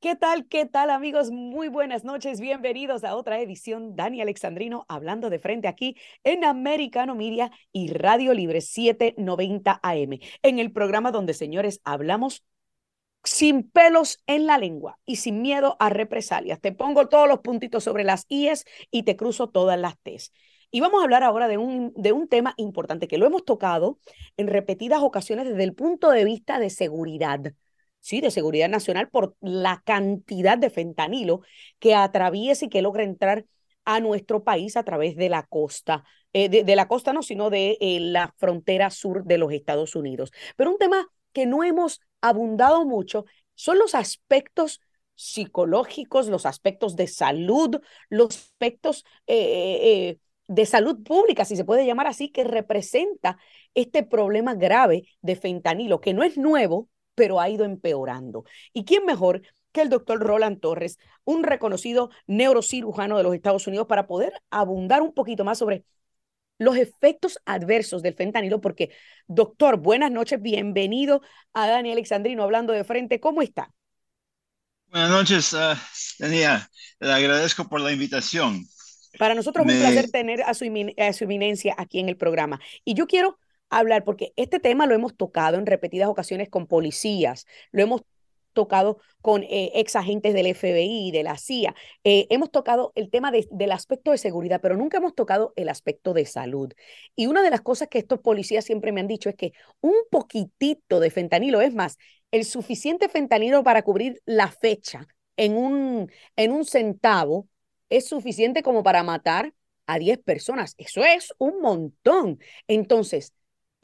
¿Qué tal? ¿Qué tal amigos? Muy buenas noches. Bienvenidos a otra edición. Dani Alexandrino hablando de frente aquí en Americano Media y Radio Libre 790 AM. En el programa donde, señores, hablamos sin pelos en la lengua y sin miedo a represalias. Te pongo todos los puntitos sobre las IES y te cruzo todas las T's. Y vamos a hablar ahora de un, de un tema importante que lo hemos tocado en repetidas ocasiones desde el punto de vista de seguridad sí, de seguridad nacional por la cantidad de fentanilo que atraviesa y que logra entrar a nuestro país a través de la costa, eh, de, la costa no, sino de eh, la frontera sur de los Estados Unidos. Pero un tema que no hemos abundado mucho son los aspectos psicológicos, los aspectos de salud, los aspectos eh, de salud pública, si se puede llamar así, que representa este problema grave de fentanilo, que no es nuevo, pero ha ido empeorando. ¿Y quién mejor que el doctor Roland Torres, un reconocido neurocirujano de los Estados Unidos, para poder abundar un poquito más sobre los efectos adversos del fentanilo? Porque, doctor, buenas noches, bienvenido a Dani Alexandrino hablando de frente. ¿Cómo está? Buenas noches, uh, Daniela. Le agradezco por la invitación. Para nosotros es un placer tener a su, a su eminencia aquí en el programa. Y yo quiero hablar, porque este tema lo hemos tocado en repetidas ocasiones con policías, lo hemos tocado con eh, ex agentes del FBI, de la CIA, eh, hemos tocado el tema del aspecto de seguridad, pero nunca hemos tocado el aspecto de salud. Y una de las cosas que estos policías siempre me han dicho es que un poquitito de fentanilo, es más, el suficiente fentanilo para cubrir la fecha en un, en un centavo, es suficiente como para matar a 10 personas. Eso es un montón. Entonces,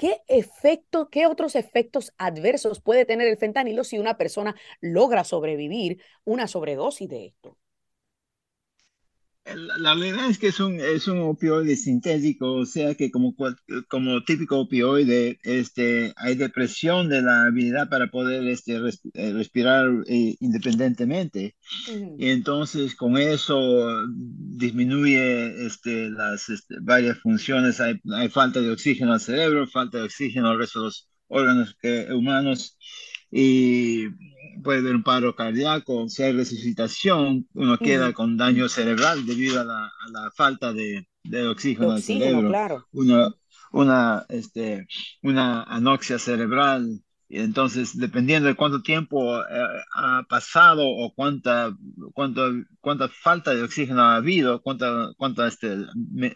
¿Qué efecto, qué otros efectos adversos puede tener el fentanilo si una persona logra sobrevivir una sobredosis de esto? La realidad es que es un, es un opioide sintético, o sea que como, como típico opioide, este, hay depresión de la habilidad para poder este, eh, respirar eh, independientemente. Y entonces con eso disminuye este, las este, varias funciones, hay, hay, falta de oxígeno al cerebro, falta de oxígeno al resto de los órganos humanos. Y puede haber un paro cardíaco, si hay resucitación, uno queda con daño cerebral debido a la, a la falta de, de oxígeno, al cerebro. Claro. Una, una, este, una anoxia cerebral. Y entonces, dependiendo de cuánto tiempo eh, ha pasado o cuánta, cuánto, cuánta falta de oxígeno ha habido, cuánta, cuánta este,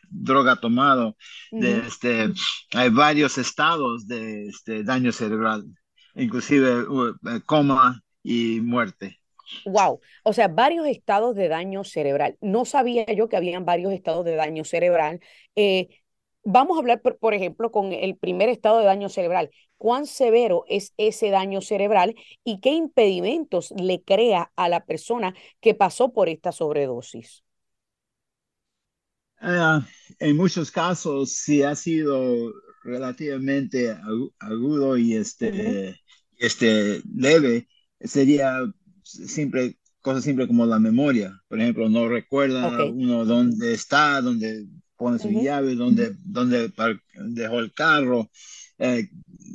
droga ha tomado, de, este, hay varios estados de este, daño cerebral inclusive eh, coma y muerte. Wow, o sea, varios estados de daño cerebral. No sabía yo que habían varios estados de daño cerebral. Eh, vamos a hablar, por, ejemplo, con el primer estado de daño cerebral. ¿Cuán severo es ese daño cerebral y qué impedimentos le crea a la persona que pasó por esta sobredosis? Ah, en muchos casos, si ha sido relativamente agudo y este, este, leve, sería simple, cosa simple como la memoria. Por ejemplo, no recuerda uno dónde está, dónde pone su llave, dónde, dónde dejó el carro. Eh,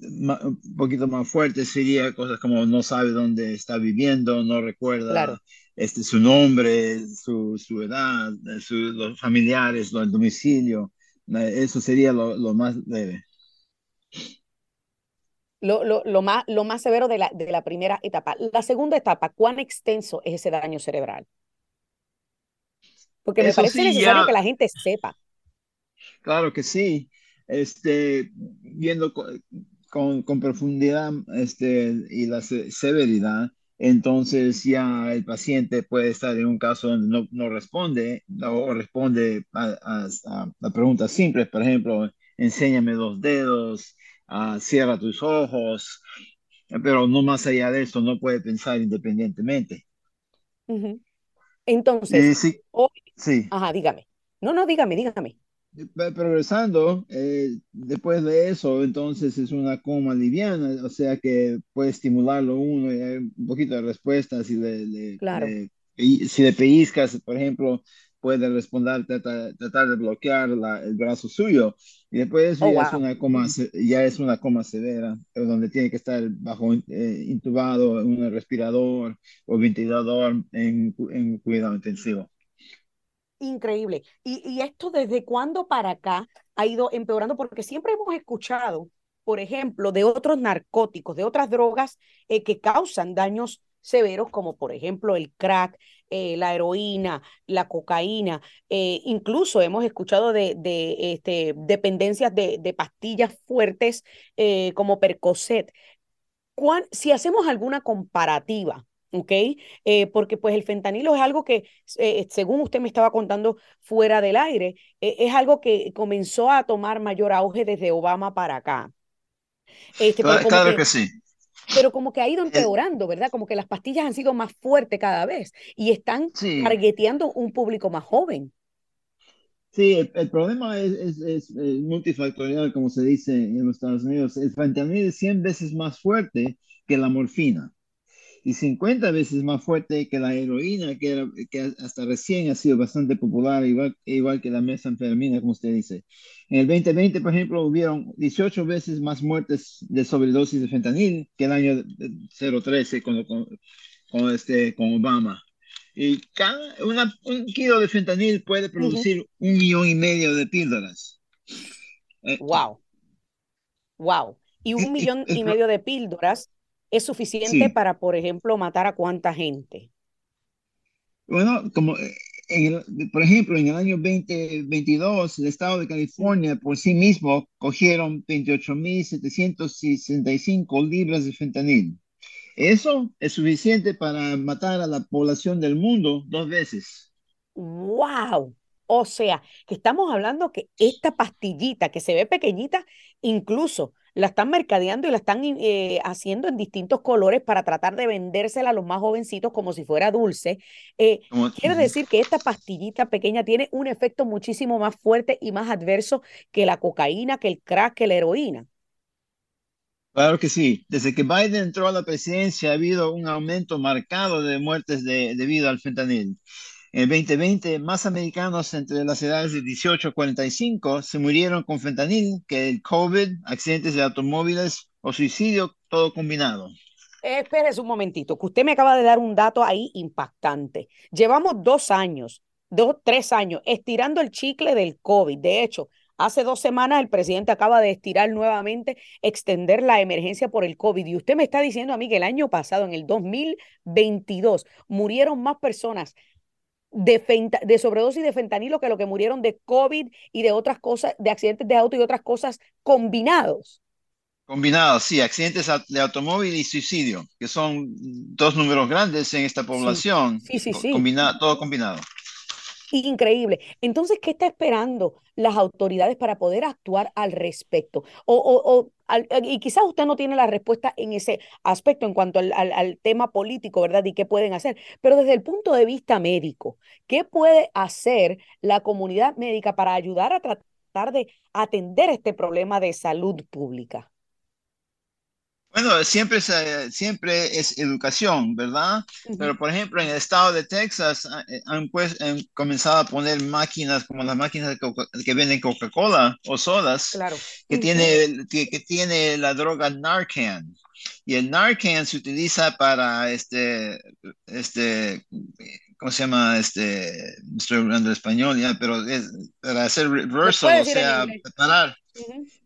un poquito más fuerte sería cosas como no sabe dónde está viviendo, no recuerda este, su nombre, su, su edad, los familiares, el domicilio. Eh, eso sería lo, lo más leve lo, lo, lo, más, lo más severo de la, de la primera etapa. La segunda etapa, ¿cuán extenso es ese daño cerebral? Porque me parece necesario que la gente sepa. Claro que sí. Este, viendo con, con, profundidad este, y la severidad, entonces ya el paciente puede estar en un caso donde no, no responde o responde a, a, a, preguntas simples, por ejemplo, enséñame dos dedos, Ah, cierra tus ojos, pero no más allá de esto, no puede pensar independientemente. Entonces, sí, sí. Ajá, dígame. No, no, dígame, dígame. Progresando, eh, después de eso, entonces es una coma liviana, o sea que puede estimularlo uno y hay un poquito de respuesta si le, claro. si le pellizcas, por ejemplo, puede responder, tratar, tratar de bloquear la, el brazo suyo. Y después eso Oh, ya, es wow. una coma, ya es una coma severa, donde tiene que estar bajo eh, intubado en un respirador o ventilador en, en cuidado intensivo. Increíble. Y, y esto desde cuándo para acá ha ido empeorando, porque siempre hemos escuchado, por ejemplo, de otros narcóticos, de otras drogas eh, que causan daños severos, como por ejemplo el crack, eh, la heroína, la cocaína. eh, incluso hemos escuchado de, de este, dependencias de, de pastillas fuertes eh, como Percocet. cuán- si hacemos alguna comparativa, ¿ok? Eh, porque pues el fentanilo es algo que, eh, según usted me estaba contando fuera del aire, eh, es algo que comenzó a tomar mayor auge desde Obama para acá. Este, pero Claro, como claro que, que sí. Pero como que ha ido empeorando, ¿verdad? Como que las pastillas han sido más fuertes cada vez y están sí, targeteando un público más joven. sí, el, el problema es, es, es, eh, multifactorial, como se dice en los Estados Unidos. El fentanil es 100 veces más fuerte que la morfina. Y 50 veces más fuerte que la heroína, que, era, que hasta recién ha sido bastante popular, igual, igual que la mesanfetamina, como usted dice. En el 2020, por ejemplo, hubieron 18 veces más muertes de sobredosis de fentanil que el año 013 con, con, con, este, con Obama. Y cada, una, un kilo de fentanil puede producir un millón y medio de píldoras. Eh, Wow, wow. Y un millón y medio de píldoras es suficiente sí. para, por ejemplo, matar a cuánta gente. Bueno, como eh, en el- por ejemplo, en el año 2022, el estado de California por sí mismo cogieron 28.765 libras de fentanil. Eso es suficiente para matar a la población del mundo dos veces. ¡Wow! O sea, que estamos hablando que esta pastillita que se ve pequeñita, incluso la están mercadeando y la están eh, haciendo en distintos colores para tratar de vendérsela a los más jovencitos como si fuera dulce. Eh, quiere decir que esta pastillita pequeña tiene un efecto muchísimo más fuerte y más adverso que la cocaína, que el crack, que la heroína. Claro que sí. Desde que Biden entró a la presidencia ha habido un aumento marcado de muertes de- debido al fentanil. En el 2020, más americanos entre las edades de 18 a 45 se murieron con fentanil que el COVID, accidentes de automóviles o suicidio, todo combinado. Eh, Espérese un momentito, que usted me acaba de dar un dato ahí impactante. Llevamos dos años, dos, tres años, estirando el chicle del COVID. De hecho, hace dos semanas el presidente acaba de estirar nuevamente, extender la emergencia por el COVID. Y usted me está diciendo a mí que el año pasado, en el 2022, murieron más personas de, fenta- de sobredosis de fentanilo que lo que murieron de COVID y de otras cosas, de accidentes de auto y otras cosas combinados. Combinado, sí, accidentes de automóvil y suicidio, que son dos números grandes en esta población, sí, sí, sí. combina- todo combinado. Increíble. Entonces, ¿qué está esperando las autoridades para poder actuar al respecto? O, o- o al- y quizás usted no tiene la respuesta en ese aspecto en cuanto al, al- al tema político, ¿verdad? Y qué pueden hacer. Pero desde el punto de vista médico, ¿qué puede hacer la comunidad médica para ayudar a tratar de atender este problema de salud pública? Bueno, siempre es, eh, siempre es educación, ¿verdad? Ujú, Pero, por ejemplo, en el estado de Texas ah, eh, han, pues, han comenzado a poner máquinas como las máquinas que venden Coca-Cola o sodas, Claro. que tiene, que, que tiene la droga Narcan. Y el Narcan se utiliza para este, este, ¿cómo se llama? Este, estoy hablando español ya, pero es para hacer ¿Lo reversal, o sea, parar,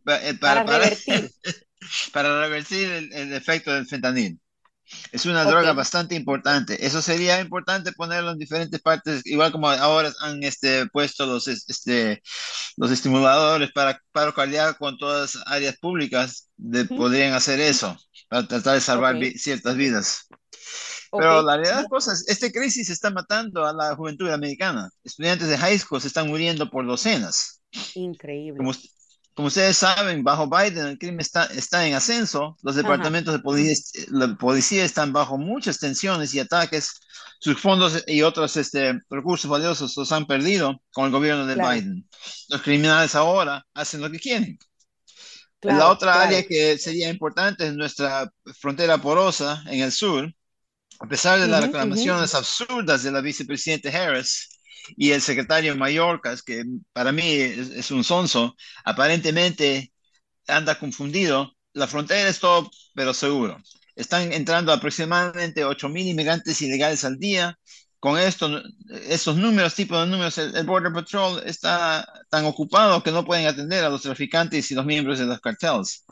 pa- eh, Para para, para, revertir. para revertir el, el efecto del fentanil. Es una Ok. droga bastante importante. Eso sería importante ponerlo en diferentes partes, igual como ahora han este, puesto los, es- este, los estimuladores para paro cardíaco con todas las áreas públicas, de, podrían hacer eso para tratar de salvar Ok. vi- ciertas vidas. Ok. Pero la realidad de las cosas, esta crisis está matando a la juventud americana. Estudiantes de high school se están muriendo por docenas. Increíble. Como, como ustedes saben, bajo Biden el crimen está, está en ascenso. Los Ajá. departamentos de policía, la policía están bajo muchas tensiones y ataques. Sus fondos y otros este, recursos valiosos los han perdido con el gobierno de Claro. Biden. Los criminales ahora hacen lo que quieren. la Claro, otra claro. área que sería importante es nuestra frontera porosa en el sur. A pesar de las Ujú, ujú. reclamaciones absurdas de la vicepresidenta Harris, y el secretario Mallorcas, que para mí es, un sonso, aparentemente anda confundido. La frontera es todo, pero seguro. Están entrando aproximadamente 8.000 inmigrantes ilegales al día. Con esto, estos números, tipo de números, el, Border Patrol está tan ocupado que no pueden atender a los traficantes y los miembros de los carteles.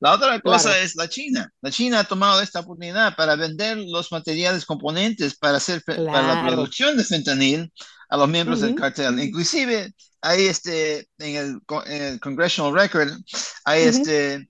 La otra cosa es la China. La China ha tomado esta oportunidad para vender los materiales componentes para hacer para la producción de fentanil a los miembros del cartel. Inclusive hay este en el, Congressional Record hay este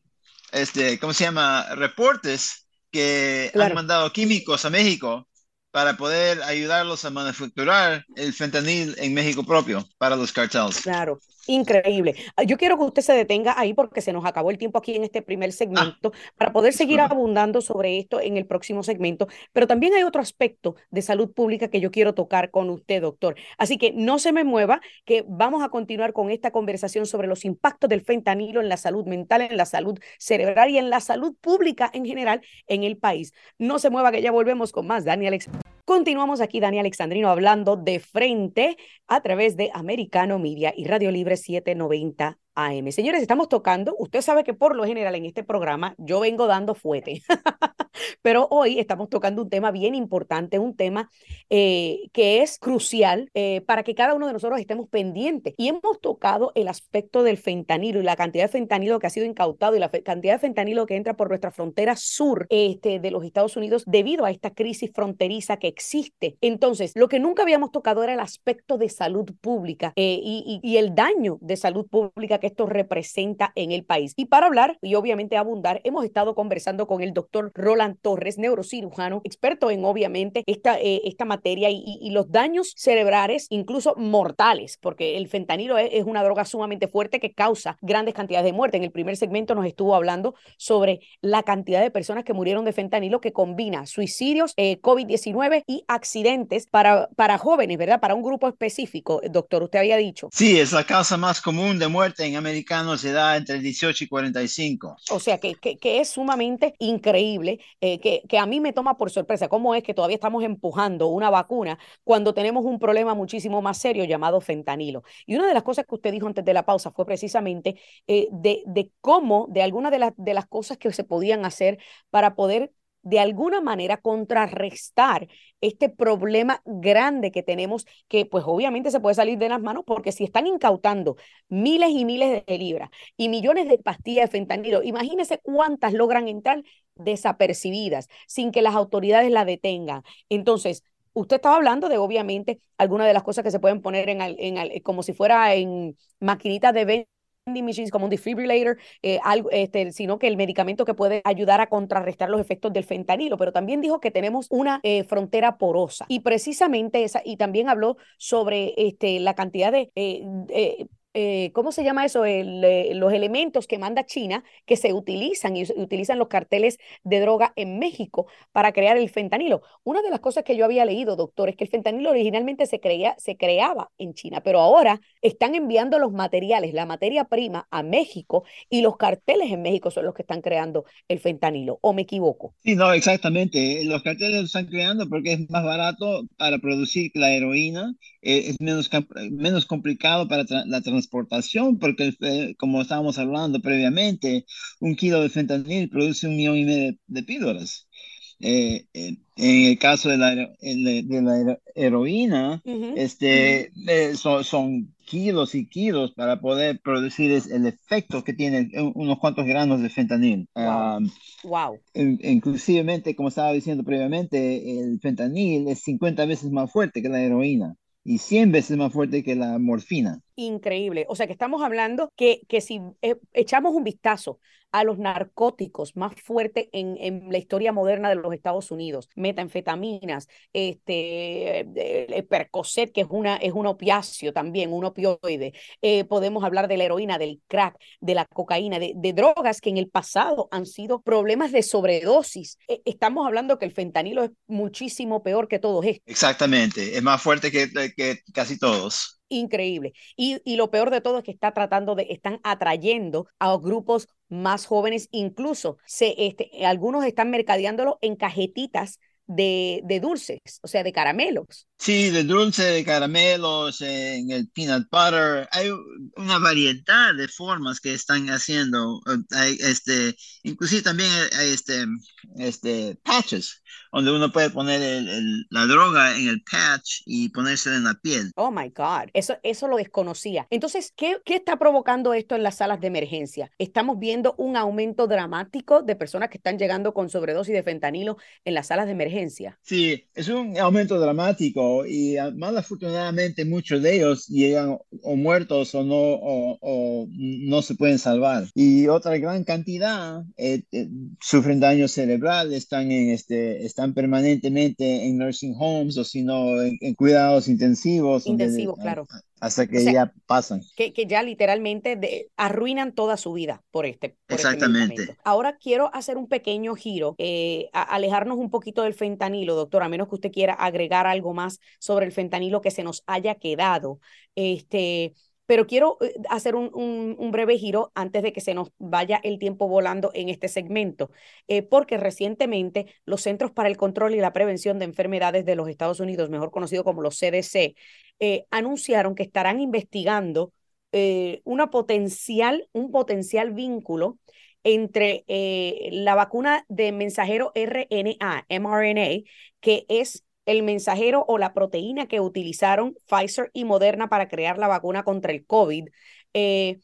este ¿cómo se llama? reportes que han mandado químicos a México para poder ayudarlos a manufacturar el fentanil en México propio para los carteles. Claro. Increíble. Ah, yo quiero que usted se detenga ahí porque se nos acabó el tiempo aquí en este primer ah. segmento para poder seguir abundando sobre esto en el próximo segmento. Pero también hay otro aspecto de salud pública que yo quiero tocar con usted, doctor. Así que no se me mueva, que vamos a continuar con esta conversación sobre los impactos del fentanilo en la salud mental, en la salud cerebral y en la salud pública en general en el país. No se mueva, que ya volvemos con más. Dani Alex. Continuamos aquí, Dani Alexandrino, hablando de frente a través de Americano Media y Radio Libre 790 AM. Señores, estamos tocando, usted sabe que por lo general en este programa yo vengo dando fuete, pero hoy estamos tocando un tema bien importante, un tema eh, que es crucial eh, para que cada uno de nosotros estemos pendientes. Y hemos tocado el aspecto del fentanilo y la cantidad de fentanilo que ha sido incautado y la cantidad de fentanilo que entra por nuestra frontera sur este, de los Estados Unidos debido a esta crisis fronteriza que existe. Entonces, lo que nunca habíamos tocado era el aspecto de salud pública eh, y, y el daño de salud pública que esto representa en el país. Y para hablar y obviamente abundar, hemos estado conversando con el doctor Roland Torres, neurocirujano, experto en obviamente esta, eh, esta materia y, los daños cerebrales, incluso mortales, porque el fentanilo es, es, una droga sumamente fuerte que causa grandes cantidades de muerte. En el primer segmento nos estuvo hablando sobre la cantidad de personas que murieron de fentanilo que combina suicidios, eh, COVID-19 y accidentes para, para jóvenes, ¿verdad? Para un grupo específico, doctor, usted había dicho. Sí, es la causa más común de muerte en americanos se da entre 18 y 45. O sea, que, que, es sumamente increíble, eh, que, que a mí me toma por sorpresa cómo es que todavía estamos empujando una vacuna cuando tenemos un problema muchísimo más serio llamado fentanilo. Y una de las cosas que usted dijo antes de la pausa fue precisamente eh, de, de cómo, de algunas de, las de las cosas que se podían hacer para poder de alguna manera contrarrestar este problema grande que tenemos, que pues obviamente se puede salir de las manos porque si están incautando miles y miles de libras y millones de pastillas de fentanilo, imagínense cuántas logran entrar desapercibidas sin que las autoridades la detengan. Entonces, usted estaba hablando de obviamente algunas de las cosas que se pueden poner en, en como si fuera en maquinitas de venta como un defibrillator, eh, algo, este, sino que el medicamento que puede ayudar a contrarrestar los efectos del fentanilo, pero también dijo que tenemos una eh, frontera porosa. Y precisamente esa, y también habló sobre este, la cantidad de eh, eh, ¿cómo se llama eso? Eh, los elementos que manda China que se utilizan y utilizan los carteles de droga en México para crear el fentanilo. Una de las cosas que yo había leído, doctor, es que el fentanilo originalmente se, creía, se creaba en China, pero ahora están enviando los materiales, la materia prima a México y los carteles en México son los que están creando el fentanilo. ¿O me equivoco? Sí, no, exactamente. Los carteles lo están creando porque es más barato para producir la heroína, eh, es menos, menos complicado para la transportación transportación, porque eh, como estábamos hablando previamente, un kilo de fentanil produce un millón y medio de píldoras. Eh, en el caso de la, de la heroína, este, eh, son, kilos y kilos para poder producir el efecto que tiene unos cuantos gramos de fentanil. Wow. inclusivemente, como estaba diciendo previamente, el fentanil es 50 veces más fuerte que la heroína y 100 veces más fuerte que la morfina. Increíble. O sea que estamos hablando que, que si eh, echamos un vistazo a los narcóticos más fuertes en, en, la historia moderna de los Estados Unidos, metanfetaminas, este, el Percocet, que es, una, es un opiáceo también, un opioide. Eh, podemos hablar de la heroína, del crack, de la cocaína, de, de, drogas que en el pasado han sido problemas de sobredosis. Eh, estamos hablando que el fentanilo es muchísimo peor que todos estos. Exactamente, es más fuerte que, que casi todos increíble. Y, y, lo peor de todo es que está tratando de, están atrayendo a grupos más jóvenes, incluso se, este, algunos están mercadeándolo en cajetitas de, de dulces, o sea, de caramelos. Sí, de dulce, de caramelos, en el peanut butter. Hay una variedad de formas que están haciendo. Hay, este, inclusive también hay este, este, patches donde uno puede poner el, la droga en el patch y ponérsela en la piel. Oh my God, eso, eso lo desconocía. Entonces, ¿qué, ¿qué está provocando esto en las salas de emergencia? Estamos viendo un aumento dramático de personas que están llegando con sobredosis de fentanilo en las salas de emergencia. Sí, es un aumento dramático y ah, mal afortunadamente muchos de ellos llegan o muertos o no, o, no se pueden salvar. Y otra gran cantidad eh, eh, sufren daño cerebral, están en este, están permanentemente en nursing homes o sino en, en cuidados intensivos. Intensivos, claro. Hasta que ya pasan. Que, que ya literalmente arruinan toda su vida por este. Por este Exactamente. Ahora quiero hacer un pequeño giro, eh, alejarnos un poquito del fentanilo, doctor, a menos que usted quiera agregar algo más sobre el fentanilo que se nos haya quedado. Este, pero quiero eh, hacer un, breve giro antes de que se nos vaya el tiempo volando en este segmento, eh, porque recientemente los Centros para el Control y la Prevención de Enfermedades de los Estados Unidos, mejor conocido como los CDC, eh, anunciaron que estarán investigando una potencial, un potencial vínculo entre la vacuna de mensajero RNA, mRNA, que es el mensajero o la proteína que utilizaron Pfizer y Moderna para crear la vacuna contra el COVID, eh,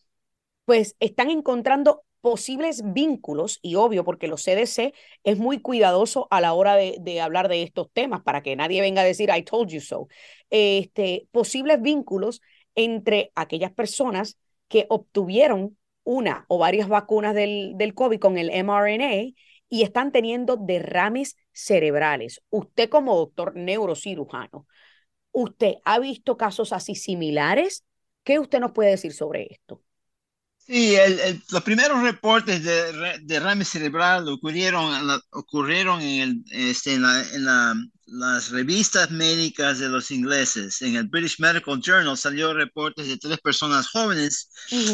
pues están encontrando posibles vínculos, y obvio, porque los CDC es muy cuidadoso a la hora de, hablar de estos temas, para que nadie venga a decir, I told you so, este, posibles vínculos entre aquellas personas que obtuvieron una o varias vacunas del, del COVID con el mRNA y están teniendo derrames cerebrales. Usted como doctor neurocirujano, ¿usted ha visto casos así similares? ¿Qué usted nos puede decir sobre esto? Sí, los primeros reportes de derrame cerebral ocurrieron, ocurrieron en, el, este, en, las revistas médicas de los ingleses. En el British Medical Journal salió reportes de tres personas jóvenes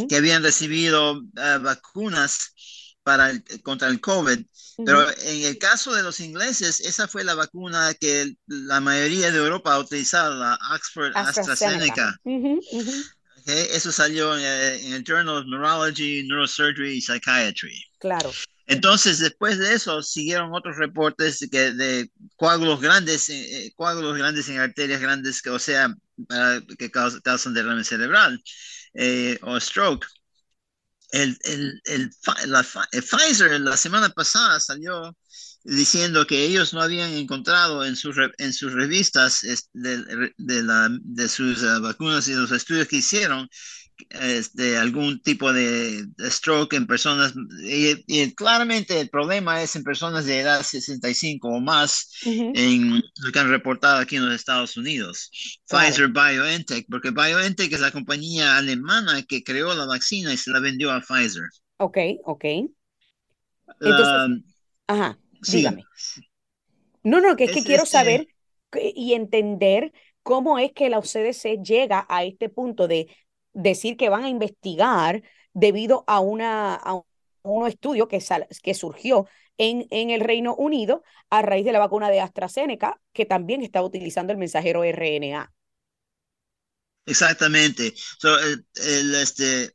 que habían recibido eh, vacunas para el, contra el COVID. Pero en el caso de los ingleses, esa fue la vacuna que la mayoría de Europa ha utilizado, la Oxford AstraZeneca. eso salió en, el Journal of Neurology, Neurosurgery y Psychiatry. Claro. Entonces, después de eso, siguieron otros reportes que, de coágulos grandes, eh, eh, coágulos grandes en arterias grandes, que, o sea, que causan, derrame cerebral eh, o stroke el, el, el, la, Pfizer la semana pasada salió diciendo que ellos no habían encontrado en, sus en sus revistas de, de sus eh, vacunas y los estudios que hicieron este, algún tipo de, stroke en personas, y, claramente el problema es en personas de edad 65 o más, en lo que han reportado aquí en los Estados Unidos. Pfizer BioNTech, porque BioNTech es la compañía alemana que creó la vacuna y se la vendió a Pfizer. Ok, ok. Entonces, ajá, dígame. No, no, que es, que quiero este saber y entender cómo es que la CDC llega a este punto de decir que van a investigar debido a, una, a un estudio que, que surgió en, en, el Reino Unido a raíz de la vacuna de AstraZeneca, que también está utilizando el mensajero RNA. Exactamente. el, este,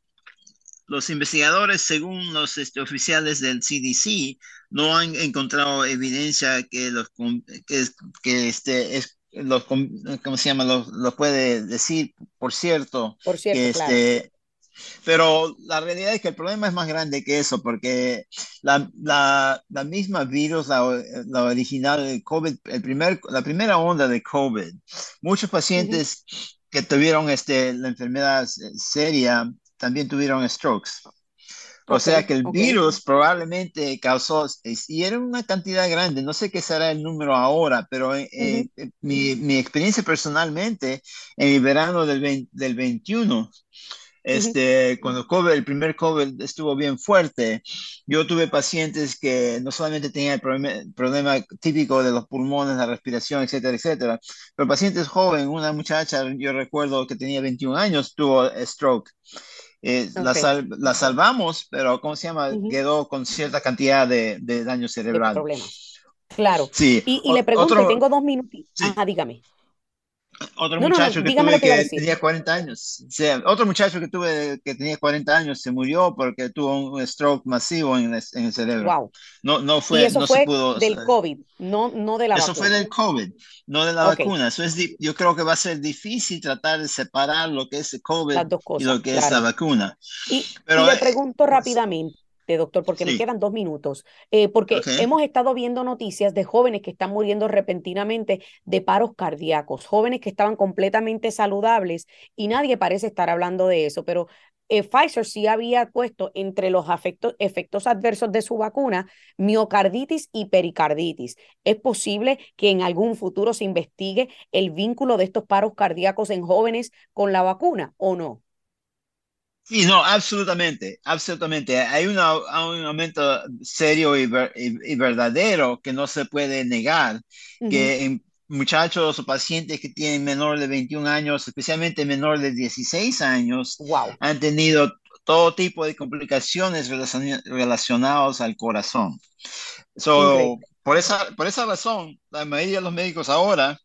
los investigadores, según los este, oficiales del CDC, no han encontrado evidencia que, los, que, que este, es, los, ¿cómo se llama? Lo, puede decir, por cierto. Por cierto, este, Pero la realidad es que el problema es más grande que eso, porque la, la, la misma virus, la, la, original de COVID, el primer, la primera onda de COVID, muchos pacientes que tuvieron este, la enfermedad seria también tuvieron strokes. O sea que el virus probablemente causó, y era una cantidad grande, no sé qué será el número ahora, pero eh, eh, mi, mi, experiencia personalmente en el verano del, del 21, este, cuando COVID, el primer COVID estuvo bien fuerte, yo tuve pacientes que no solamente tenían el problema, problema, típico de los pulmones, la respiración, etcétera, etcétera, pero pacientes jóvenes, una muchacha, yo recuerdo que tenía 21 años, tuvo stroke. Eh, la, la, salvamos, pero ¿cómo se llama? Quedó con cierta cantidad de, de daño cerebral. Claro. Sí. Y, le pregunto, tengo dos minutos. Ajá, dígame. Otro muchacho que tuve que, tenía 40 años. Sea, otro muchacho que tuve que tenía 40 años se murió porque tuvo un stroke masivo en el, en el cerebro. Wow. No, no fue, y eso no fue se pudo, del COVID, no, no de la eso fue del COVID, no de la vacuna. Eso es, yo creo que va a ser difícil tratar de separar lo que es el COVID y lo que es la vacuna. Y, Pero, y le pregunto rápidamente, doctor, porque me quedan dos minutos, eh, porque hemos estado viendo noticias de jóvenes que están muriendo repentinamente de paros cardíacos, jóvenes que estaban completamente saludables y nadie parece estar hablando de eso, pero eh, Pfizer sí había puesto entre los efectos adversos de su vacuna miocarditis y pericarditis. ¿Es posible que en algún futuro se investigue el vínculo de estos paros cardíacos en jóvenes con la vacuna o no? Sí, no, absolutamente, absolutamente. Hay un aumento serio y, verdadero que no se puede negar, que en muchachos o pacientes que tienen menor de 21 años, especialmente menor de 16 años, han tenido todo tipo de complicaciones relacionadas al corazón. So, por esa, por esa razón, la mayoría de los médicos ahora,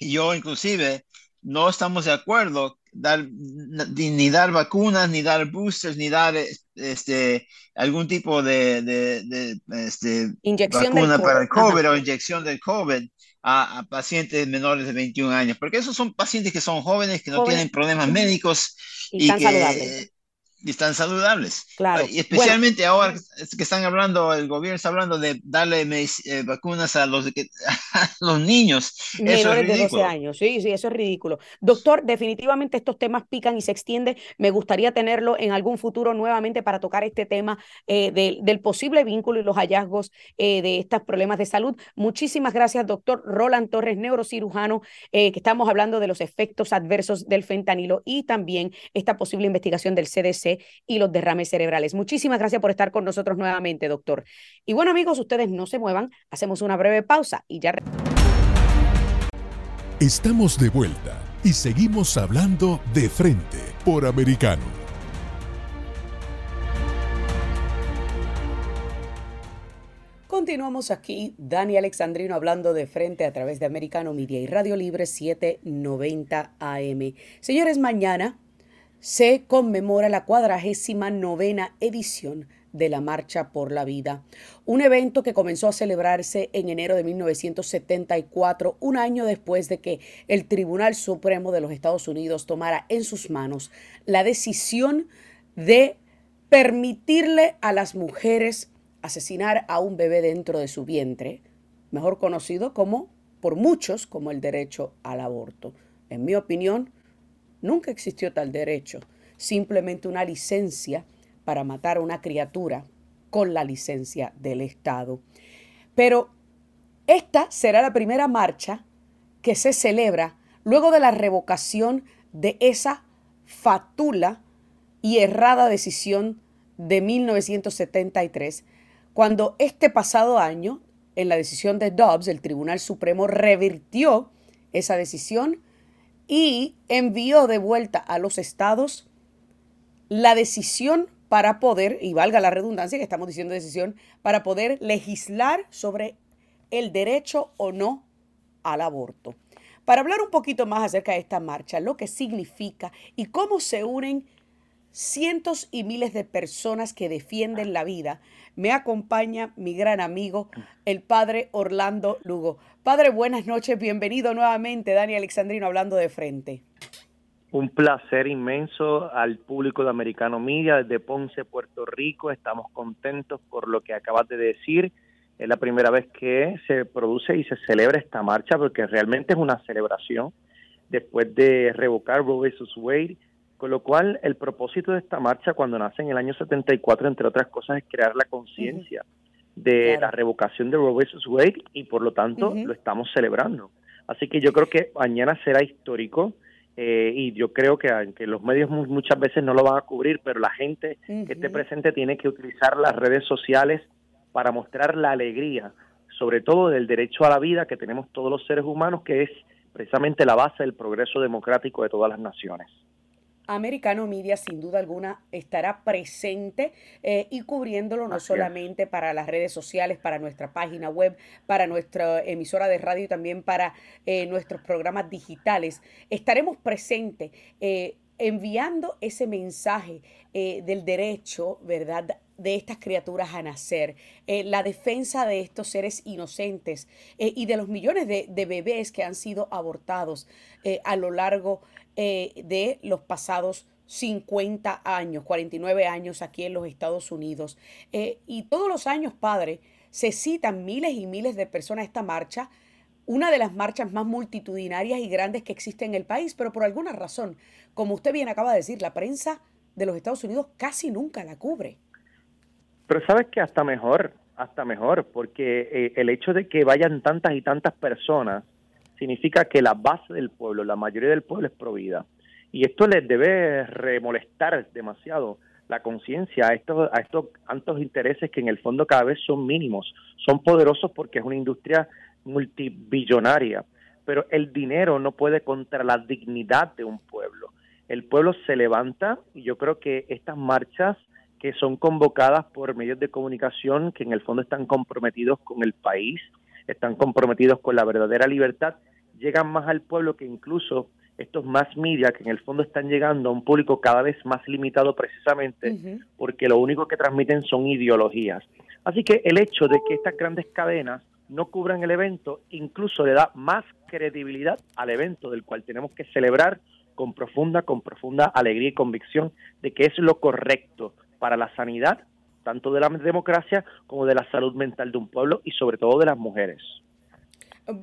y yo inclusive, no estamos de acuerdo dar, ni dar vacunas, ni dar boosters, ni dar este, algún tipo de, de, este, vacuna para el COVID o inyección del COVID a, pacientes menores de 21 años, porque esos son pacientes que son jóvenes, que no tienen problemas médicos y, que, y están saludables. Claro. Y especialmente ahora que están hablando, el gobierno está hablando de darle eh, vacunas a los, los niños. Menores de 12 años. Sí, sí, eso es ridículo. Doctor, definitivamente estos temas pican y se extienden. Me gustaría tenerlo en algún futuro nuevamente para tocar este tema eh, del posible vínculo y los hallazgos eh, de estos problemas de salud. Muchísimas gracias, doctor Roland Torres, neurocirujano, que estamos hablando de los efectos adversos del fentanilo y también esta posible investigación del CDC y los derrames cerebrales. Muchísimas gracias por estar con nosotros nuevamente, doctor. Y bueno, amigos, ustedes no se muevan, hacemos una breve pausa y ya... Estamos de vuelta y seguimos hablando de frente por americano. Continuamos aquí, Dani Alexandrino hablando de frente a través de Americano Media y Radio Libre 790 AM. Señores, mañana se conmemora la cuadragésima novena edición de la Marcha por la Vida, un evento que comenzó a celebrarse en enero de 1974, un año después de que el Tribunal Supremo de los Estados Unidos tomara en sus manos la decisión de permitirle a las mujeres asesinar a un bebé dentro de su vientre, mejor conocido como, por muchos, como el derecho al aborto. En mi opinión, Nunca existió tal derecho, simplemente una licencia para matar a una criatura con la licencia del Estado. Pero esta será la primera marcha que se celebra luego de la revocación de esa fatula y errada decisión de 1973, cuando este pasado año, en la decisión de Dobbs, el Tribunal Supremo revirtió esa decisión y envió de vuelta a los estados la decisión para poder, y valga la redundancia que estamos diciendo decisión, para poder legislar sobre el derecho o no al aborto. Para hablar un poquito más acerca de esta marcha, lo que significa y cómo se unen cientos y miles de personas que defienden la vida, me acompaña mi gran amigo, el padre Orlando Lugo. Padre, buenas noches, bienvenido nuevamente, Dani Alexandrino, hablando de frente. Un placer inmenso al público de Americano Media desde Ponce, Puerto Rico. Estamos contentos por lo que acabas de decir. Es la primera vez que se produce y se celebra esta marcha porque realmente es una celebración después de revocar Roe vs. Wade con lo cual, el propósito de esta marcha, cuando nace en el año 74, entre otras cosas, es crear la conciencia de la revocación de Roe vs. Wade y, por lo tanto, lo estamos celebrando. Así que yo creo que mañana será histórico eh, y yo creo que aunque los medios muchas veces no lo van a cubrir, pero la gente que esté presente tiene que utilizar las redes sociales para mostrar la alegría, sobre todo del derecho a la vida que tenemos todos los seres humanos, que es precisamente la base del progreso democrático de todas las naciones. Americano Media sin duda alguna estará presente eh, y cubriéndolo no solamente para las redes sociales, para nuestra página web, para nuestra emisora de radio y también para eh, nuestros programas digitales. Estaremos presentes eh, enviando ese mensaje del derecho, ¿verdad? De estas criaturas a nacer, la defensa de estos seres inocentes y de los millones de, bebés que han sido abortados a lo largo eh, de los pasados 50 años, 49 años aquí en los Estados Unidos. Eh, y todos los años, padre, se citan miles y miles de personas a esta marcha, una de las marchas más multitudinarias y grandes que existe en el país, pero por alguna razón, como usted bien acaba de decir, la prensa de los Estados Unidos casi nunca la cubre. Pero sabes que hasta mejor, hasta mejor, porque eh, el hecho de que vayan tantas y tantas personas significa que la base del pueblo, la mayoría del pueblo es provida. Y esto les debe remolestar demasiado la conciencia a estos, a estos tantos intereses que en el fondo cada vez son mínimos. Son poderosos porque es una industria multibillonaria, pero el dinero no puede contra la dignidad de un pueblo. El pueblo se levanta y yo creo que estas marchas que son convocadas por medios de comunicación que en el fondo están comprometidos con el país, están comprometidos con la verdadera libertad, llegan más al pueblo que incluso estos más media que en el fondo están llegando a un público cada vez más limitado precisamente porque lo único que transmiten son ideologías. Así que el hecho de que estas grandes cadenas no cubran el evento incluso le da más credibilidad al evento del cual tenemos que celebrar con profunda, con profunda alegría y convicción de que es lo correcto para la sanidad tanto de la democracia como de la salud mental de un pueblo y sobre todo de las mujeres.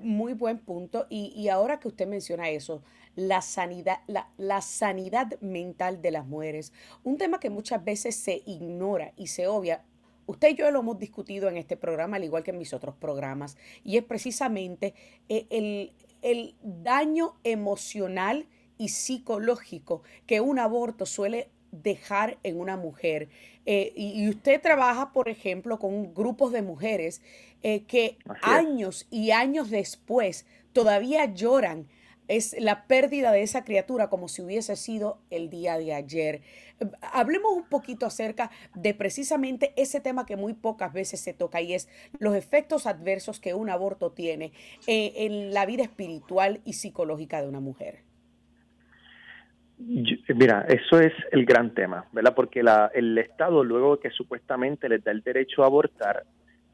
Muy buen punto. Y, ahora que usted menciona eso, la sanidad, la, la, sanidad mental de las mujeres, un tema que muchas veces se ignora y se obvia. Usted y yo lo hemos discutido en este programa, al igual que en mis otros programas, y es precisamente eh, el, el daño emocional y psicológico que un aborto suele dejar en una mujer. Eh, y, usted trabaja, por ejemplo, con grupos de mujeres eh, que años y años después todavía lloran es la pérdida de esa criatura como si hubiese sido el día de ayer. Hablemos un poquito acerca de precisamente ese tema que muy pocas veces se toca y es los efectos adversos que un aborto tiene eh, en la vida espiritual y psicológica de una mujer. Mira, eso es el gran tema, ¿verdad? Porque la, el Estado, luego que supuestamente les da el derecho a abortar,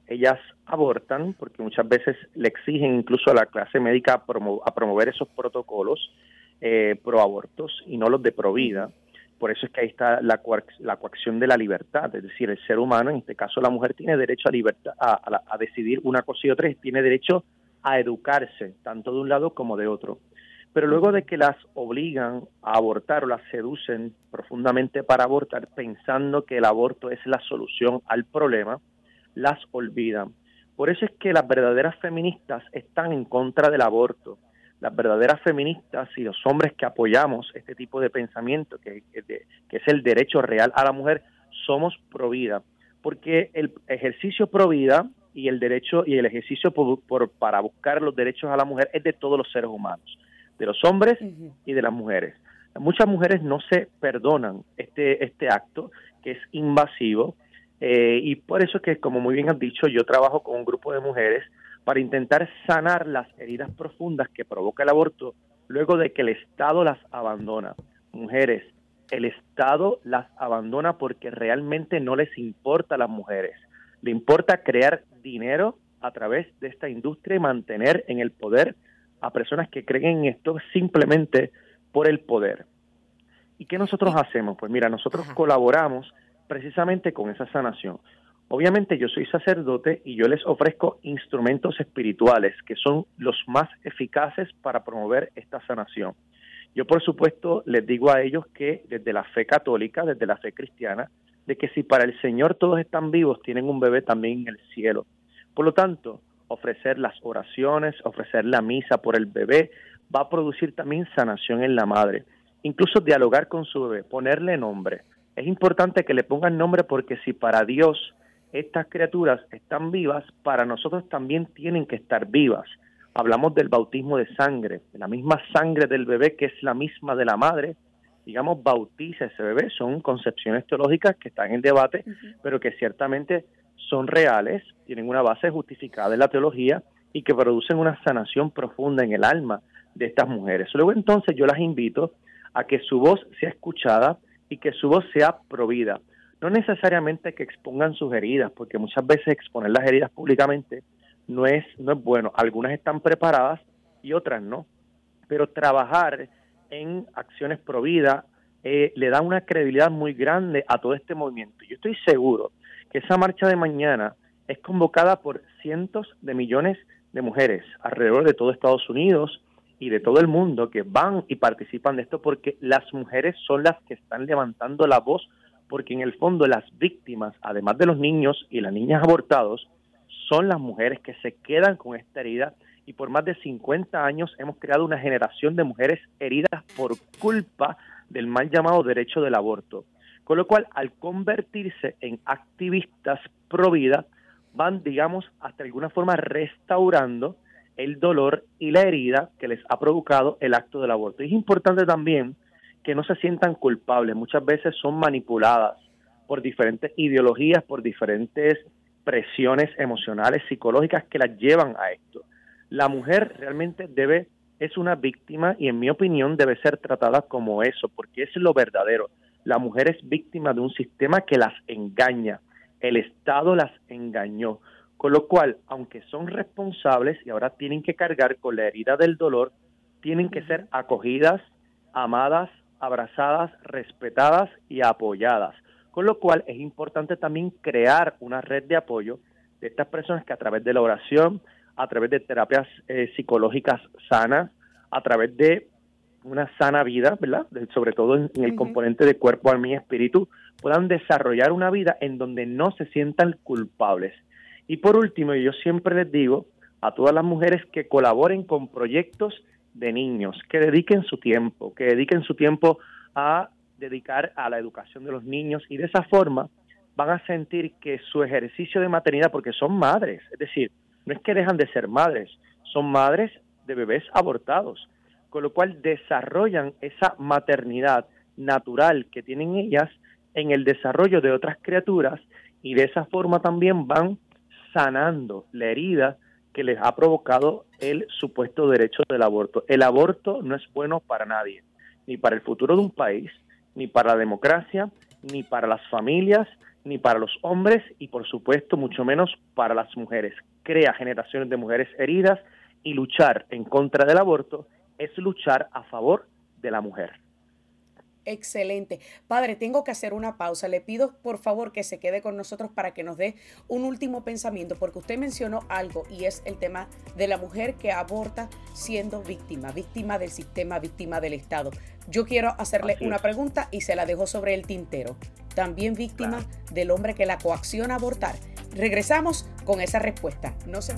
ellas abortan, porque muchas veces le exigen incluso a la clase médica a, promover esos protocolos eh, pro abortos y no los de pro vida. Por eso es que ahí está la, la coacción de la libertad, es decir, el ser humano, en este caso la mujer, tiene derecho a, libertad, a, a decidir una cosa y otra, y tiene derecho a educarse, tanto de un lado como de otro. Pero luego de que las obligan a abortar o las seducen profundamente para abortar, pensando que el aborto es la solución al problema, las olvidan. Por eso es que las verdaderas feministas están en contra del aborto. Las verdaderas feministas y los hombres que apoyamos este tipo de pensamiento, que, es el derecho real a la mujer, somos pro vida. Porque el ejercicio pro vida y el derecho y el ejercicio para buscar los derechos a la mujer es de todos los seres humanos de los hombres y de las mujeres. Muchas mujeres no se perdonan este, este acto que es invasivo eh, y por eso que, como muy bien has dicho, yo trabajo con un grupo de mujeres para intentar sanar las heridas profundas que provoca el aborto luego de que el Estado las abandona. Mujeres, el Estado las abandona porque realmente no les importa a las mujeres. Le importa crear dinero a través de esta industria y mantener en el poder a personas que creen en esto simplemente por el poder. ¿Y qué nosotros hacemos? Pues mira, nosotros colaboramos precisamente con esa sanación. Obviamente yo soy sacerdote y yo les ofrezco instrumentos espirituales que son los más eficaces para promover esta sanación. Yo por supuesto les digo a ellos que desde la fe católica, desde la fe cristiana, de que si para el Señor todos están vivos, tienen un bebé también en el cielo. Por lo tanto, ofrecer las oraciones, ofrecer la misa por el bebé, va a producir también sanación en la madre. Incluso dialogar con su bebé, ponerle nombre. Es importante que le pongan nombre porque si para Dios estas criaturas están vivas, para nosotros también tienen que estar vivas. Hablamos del bautismo de sangre, de la misma sangre del bebé que es la misma de la madre, digamos, bautiza ese bebé. Son concepciones teológicas que están en debate, pero que ciertamente son reales, tienen una base justificada en la teología y que producen una sanación profunda en el alma de estas mujeres. Luego entonces yo las invito a que su voz sea escuchada y que su voz sea provida. No necesariamente que expongan sus heridas, porque muchas veces exponer las heridas públicamente no es, no es bueno. Algunas están preparadas y otras no. Pero trabajar en acciones providas eh, le da una credibilidad muy grande a todo este movimiento. Yo estoy seguro que esa marcha de mañana es convocada por cientos de millones de mujeres alrededor de todo Estados Unidos y de todo el mundo que van y participan de esto porque las mujeres son las que están levantando la voz porque en el fondo las víctimas, además de los niños y las niñas abortados, son las mujeres que se quedan con esta herida y por más de 50 años hemos creado una generación de mujeres heridas por culpa del mal llamado derecho del aborto. Con lo cual, al convertirse en activistas pro vida, van, digamos, hasta alguna forma restaurando el dolor y la herida que les ha provocado el acto del aborto. Es importante también que no se sientan culpables. Muchas veces son manipuladas por diferentes ideologías, por diferentes presiones emocionales, psicológicas que las llevan a esto. La mujer realmente debe, es una víctima y en mi opinión debe ser tratada como eso, porque es lo verdadero. La mujer es víctima de un sistema que las engaña. El Estado las engañó. Con lo cual, aunque son responsables y ahora tienen que cargar con la herida del dolor, tienen que ser acogidas, amadas, abrazadas, respetadas y apoyadas. Con lo cual es importante también crear una red de apoyo de estas personas que a través de la oración, a través de terapias eh, psicológicas sanas, a través de una sana vida, ¿verdad? sobre todo en, el componente de cuerpo, alma y espíritu, puedan desarrollar una vida en donde no se sientan culpables. Y por último, yo siempre les digo a todas las mujeres que colaboren con proyectos de niños, que dediquen su tiempo, que dediquen su tiempo a dedicar a la educación de los niños y de esa forma van a sentir que su ejercicio de maternidad, porque son madres, es decir, no es que dejan de ser madres, son madres de bebés abortados, con lo cual desarrollan esa maternidad natural que tienen ellas en el desarrollo de otras criaturas y de esa forma también van sanando la herida que les ha provocado el supuesto derecho del aborto. El aborto no es bueno para nadie, ni para el futuro de un país, ni para la democracia, ni para las familias, ni para los hombres y por supuesto mucho menos para las mujeres. Crea generaciones de mujeres heridas y luchar en contra del aborto es luchar a favor de la mujer. Excelente. Padre, tengo que hacer una pausa. Le pido por favor que se quede con nosotros para que nos dé un último pensamiento, porque usted mencionó algo y es el tema de la mujer que aborta siendo víctima, víctima del sistema, víctima del Estado. Yo quiero hacerle una pregunta y se la dejo sobre el tintero. También víctima del hombre que la coacciona a abortar. Regresamos con esa respuesta. No se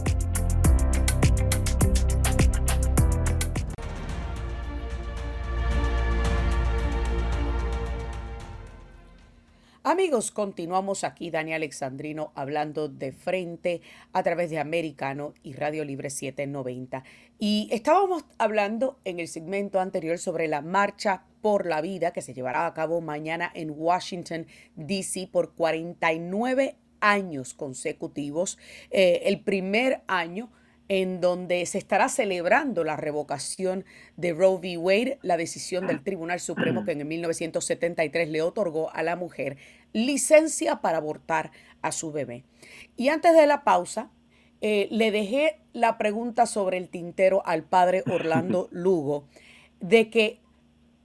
Amigos, continuamos aquí, Dani Alexandrino, hablando de frente a través de Americano y Radio Libre 790. Y estábamos hablando en el segmento anterior sobre la marcha por la vida que se llevará a cabo mañana en Washington, D.C. por 49 años consecutivos. Eh, el primer año en donde se estará celebrando la revocación de Roe v. Wade, la decisión del Tribunal Supremo que en 1973 le otorgó a la mujer licencia para abortar a su bebé. Y antes de la pausa, eh, le dejé la pregunta sobre el tintero al padre Orlando Lugo, de que,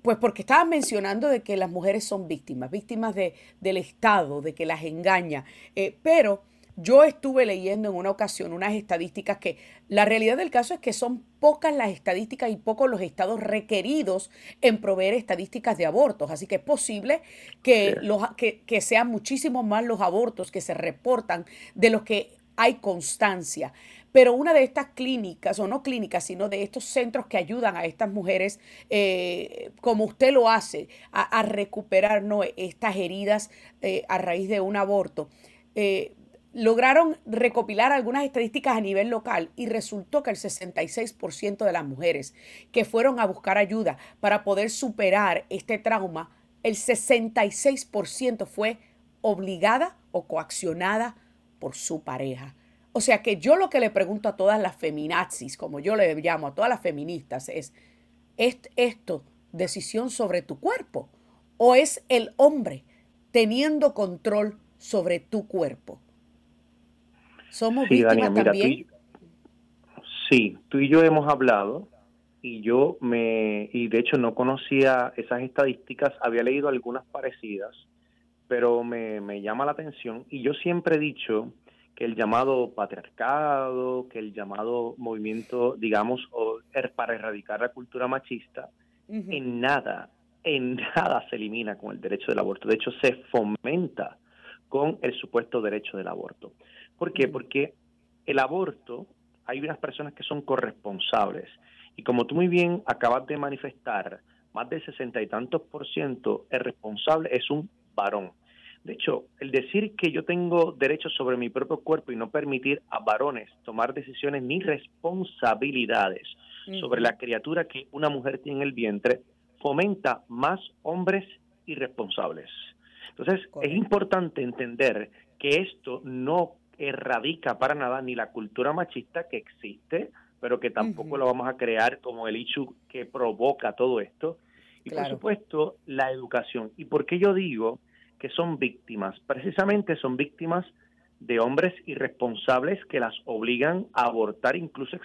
pues porque estaba mencionando de que las mujeres son víctimas, víctimas de, del Estado, de que las engaña, eh, pero yo estuve leyendo en una ocasión unas estadísticas que la realidad del caso es que son pocas las estadísticas y pocos los estados requeridos en proveer estadísticas de abortos. Así que es posible que, los, que, que sean muchísimos más los abortos que se reportan de los que hay constancia. Pero una de estas clínicas, o no clínicas, sino de estos centros que ayudan a estas mujeres, eh, como usted lo hace, a, recuperar ¿no? estas heridas eh, a raíz de un aborto, eh, lograron recopilar algunas estadísticas a nivel local y resultó que el 66% de las mujeres que fueron a buscar ayuda para poder superar este trauma, el 66% fue obligada o coaccionada por su pareja. O sea que yo lo que le pregunto a todas las feminazis, como yo le llamo a todas las feministas, es, ¿es esto decisión sobre tu cuerpo? ¿O es el hombre teniendo control sobre tu cuerpo? ¿Somos víctimas también? sí, tú y yo hemos hablado y yo me, y de hecho no conocía esas estadísticas, había leído algunas parecidas, pero me, me llama la atención y yo siempre he dicho que el llamado patriarcado, que el llamado movimiento, digamos, o, er, para erradicar la cultura machista, en nada, en nada se elimina con el derecho del aborto. De hecho, se fomenta con el supuesto derecho del aborto. ¿Por qué? Porque el aborto, hay unas personas que son corresponsables. Y como tú muy bien acabas de manifestar, más del sesenta y tantos por ciento el responsable es un varón. De hecho, el decir que yo tengo derechos sobre mi propio cuerpo y no permitir a varones tomar decisiones ni responsabilidades sobre la criatura que una mujer tiene en el vientre, fomenta más hombres irresponsables. Entonces, es importante entender que esto no erradica para nada ni la cultura machista que existe, pero que tampoco lo vamos a crear como el issue que provoca todo esto. Y por supuesto, la educación. ¿Y por qué yo digo que son víctimas? Precisamente son víctimas de hombres irresponsables que las obligan a abortar, incluso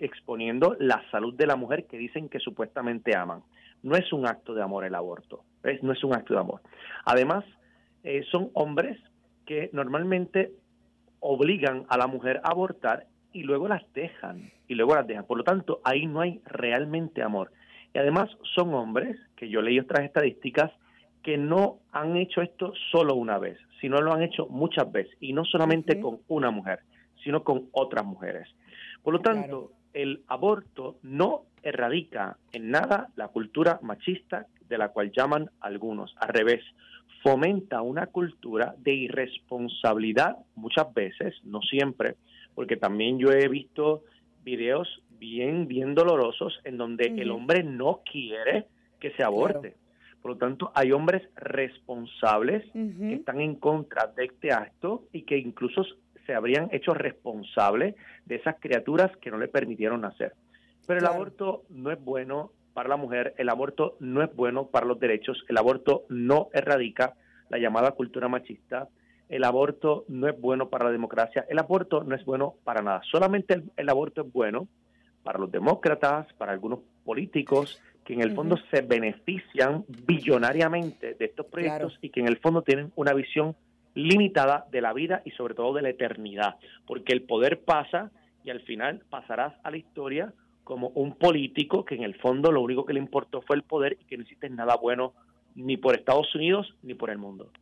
exponiendo la salud de la mujer que dicen que supuestamente aman. No es un acto de amor el aborto, no es un acto de amor. Además, eh, son hombres que normalmente obligan a la mujer a abortar y luego las dejan, y luego las dejan. Por lo tanto, ahí no hay realmente amor. Y además son hombres, que yo leí otras estadísticas, que no han hecho esto solo una vez, sino lo han hecho muchas veces, y no solamente con una mujer, sino con otras mujeres. Por lo tanto, el aborto no erradica en nada la cultura machista de la cual llaman algunos. Al revés, fomenta una cultura de irresponsabilidad muchas veces, no siempre, porque también yo he visto videos bien, bien dolorosos en donde el hombre no quiere que se aborte. Por lo tanto, hay hombres responsables que están en contra de este acto y que incluso se habrían hecho responsables de esas criaturas que no le permitieron nacer. Pero el aborto no es bueno para la mujer, el aborto no es bueno para los derechos, el aborto no erradica la llamada cultura machista, el aborto no es bueno para la democracia, el aborto no es bueno para nada. Solamente el, aborto es bueno para los demócratas, para algunos políticos que en el fondo se benefician billonariamente de estos proyectos y que en el fondo tienen una visión limitada de la vida y sobre todo de la eternidad, porque el poder pasa y al final pasarás a la historia como un político que en el fondo lo único que le importó fue el poder y que no hiciste nada bueno ni por Estados Unidos ni por el mundo.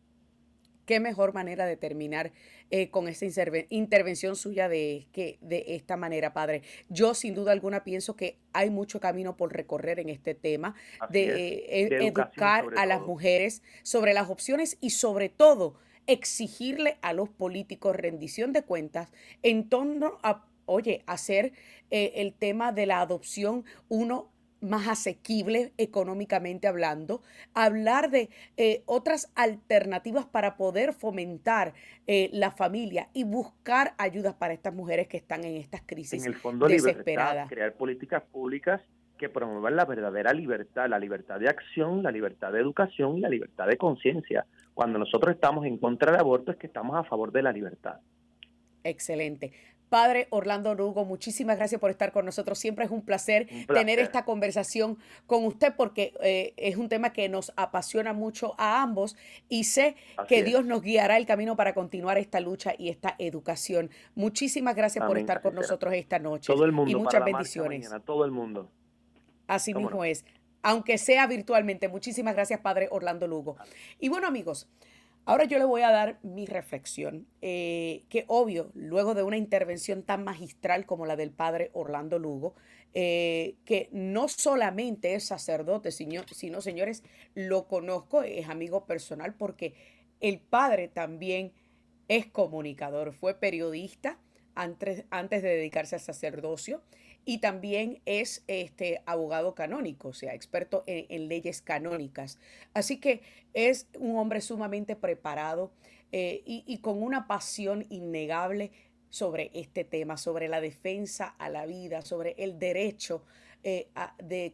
Qué mejor manera de terminar eh, con esta intervención suya de, que, de esta manera, padre. Yo sin duda alguna pienso que hay mucho camino por recorrer en este tema, de, eh, educar a las mujeres sobre las opciones y sobre todo exigirle a los políticos rendición de cuentas en torno a oye, hacer eh, el tema de la adopción uno más asequible económicamente hablando, hablar de eh, otras alternativas para poder fomentar eh, la familia y buscar ayudas para estas mujeres que están en estas crisis en el fondo desesperadas. crear políticas públicas que promuevan la verdadera libertad, la libertad de acción, la libertad de educación y la libertad de conciencia. Cuando nosotros estamos en contra del aborto es que estamos a favor de la libertad. Excelente. Padre Orlando Lugo, muchísimas gracias por estar con nosotros. Siempre es un placer, tener esta conversación con usted porque eh, es un tema que nos apasiona mucho a ambos y sé que Dios nos guiará el camino para continuar esta lucha y esta educación. Muchísimas gracias por estar con nosotros esta noche. Todo el mundo. Y muchas bendiciones. todo el mundo. Así mismo es. Aunque sea virtualmente. Muchísimas gracias, Padre Orlando Lugo. Y bueno, amigos. Ahora yo le voy a dar mi reflexión, eh, que obvio, luego de una intervención tan magistral como la del padre Orlando Lugo, eh, que no solamente es sacerdote, sino, sino, señores, lo conozco, es amigo personal, porque el padre también es comunicador, fue periodista antes, antes de dedicarse al sacerdocio y también es este, abogado canónico, o sea, experto en, leyes canónicas. Así que es un hombre sumamente preparado eh, y, con una pasión innegable sobre este tema, sobre la defensa a la vida, sobre el derecho eh, de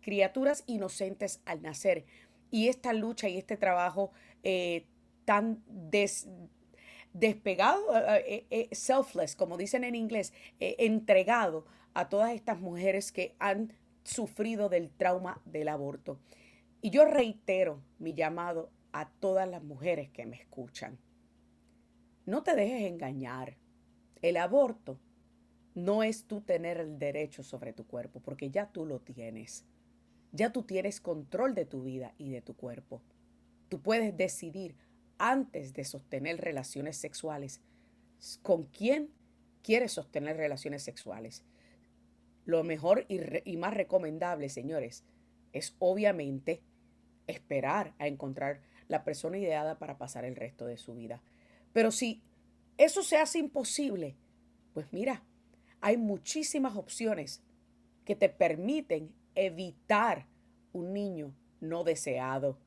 criaturas inocentes al nacer. Y esta lucha y este trabajo eh, tan despegado, eh, eh, selfless, como dicen en inglés, entregado a todas estas mujeres que han sufrido del trauma del aborto. Y yo reitero mi llamado a todas las mujeres que me escuchan. No te dejes engañar. El aborto no es tú tener el derecho sobre tu cuerpo, porque ya tú lo tienes. Ya tú tienes control de tu vida y de tu cuerpo. Tú puedes decidir antes de sostener relaciones sexuales con quién quieres sostener relaciones sexuales. Lo mejor y, más recomendable, señores, es obviamente esperar a encontrar la persona ideada para pasar el resto de su vida. Pero si eso se hace imposible, pues mira, hay muchísimas opciones que te permiten evitar un niño no deseado.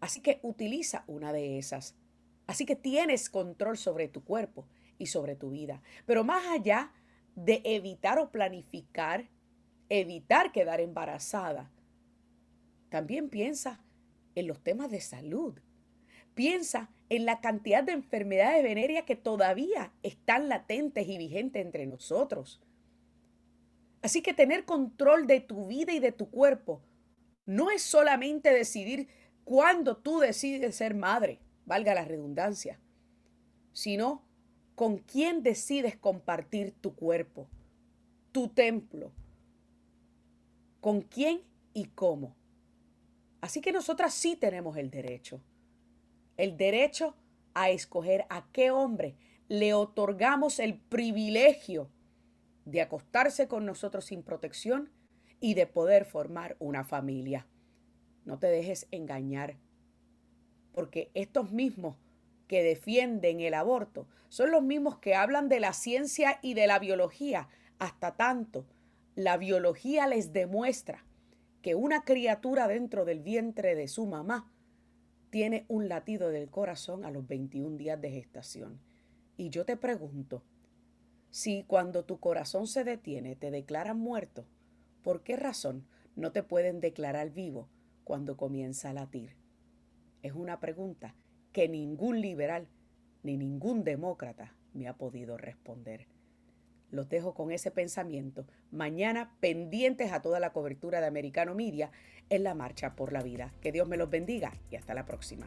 Así que utiliza una de esas. Así que tienes control sobre tu cuerpo y sobre tu vida. Pero más allá de evitar o planificar, evitar quedar embarazada, también piensa en los temas de salud. Piensa en la cantidad de enfermedades venéreas que todavía están latentes y vigentes entre nosotros. Así que tener control de tu vida y de tu cuerpo no es solamente decidir cuándo tú decides ser madre, valga la redundancia, sino con quién decides compartir tu cuerpo, tu templo, con quién y cómo. Así que nosotras sí tenemos el derecho, el derecho a escoger a qué hombre le otorgamos el privilegio de acostarse con nosotros sin protección y de poder formar una familia. No te dejes engañar, porque estos mismos que defienden el aborto son los mismos que hablan de la ciencia y de la biología, hasta tanto la biología les demuestra que una criatura dentro del vientre de su mamá tiene un latido del corazón a los 21 días de gestación. Y yo te pregunto, si cuando tu corazón se detiene te declaran muerto, ¿por qué razón no te pueden declarar vivo cuando comienza a latir? Es una pregunta que ningún liberal ni ningún demócrata me ha podido responder. Los dejo con ese pensamiento. Mañana pendientes a toda la cobertura de Americano Media en la Marcha por la Vida. Que Dios me los bendiga y hasta la próxima.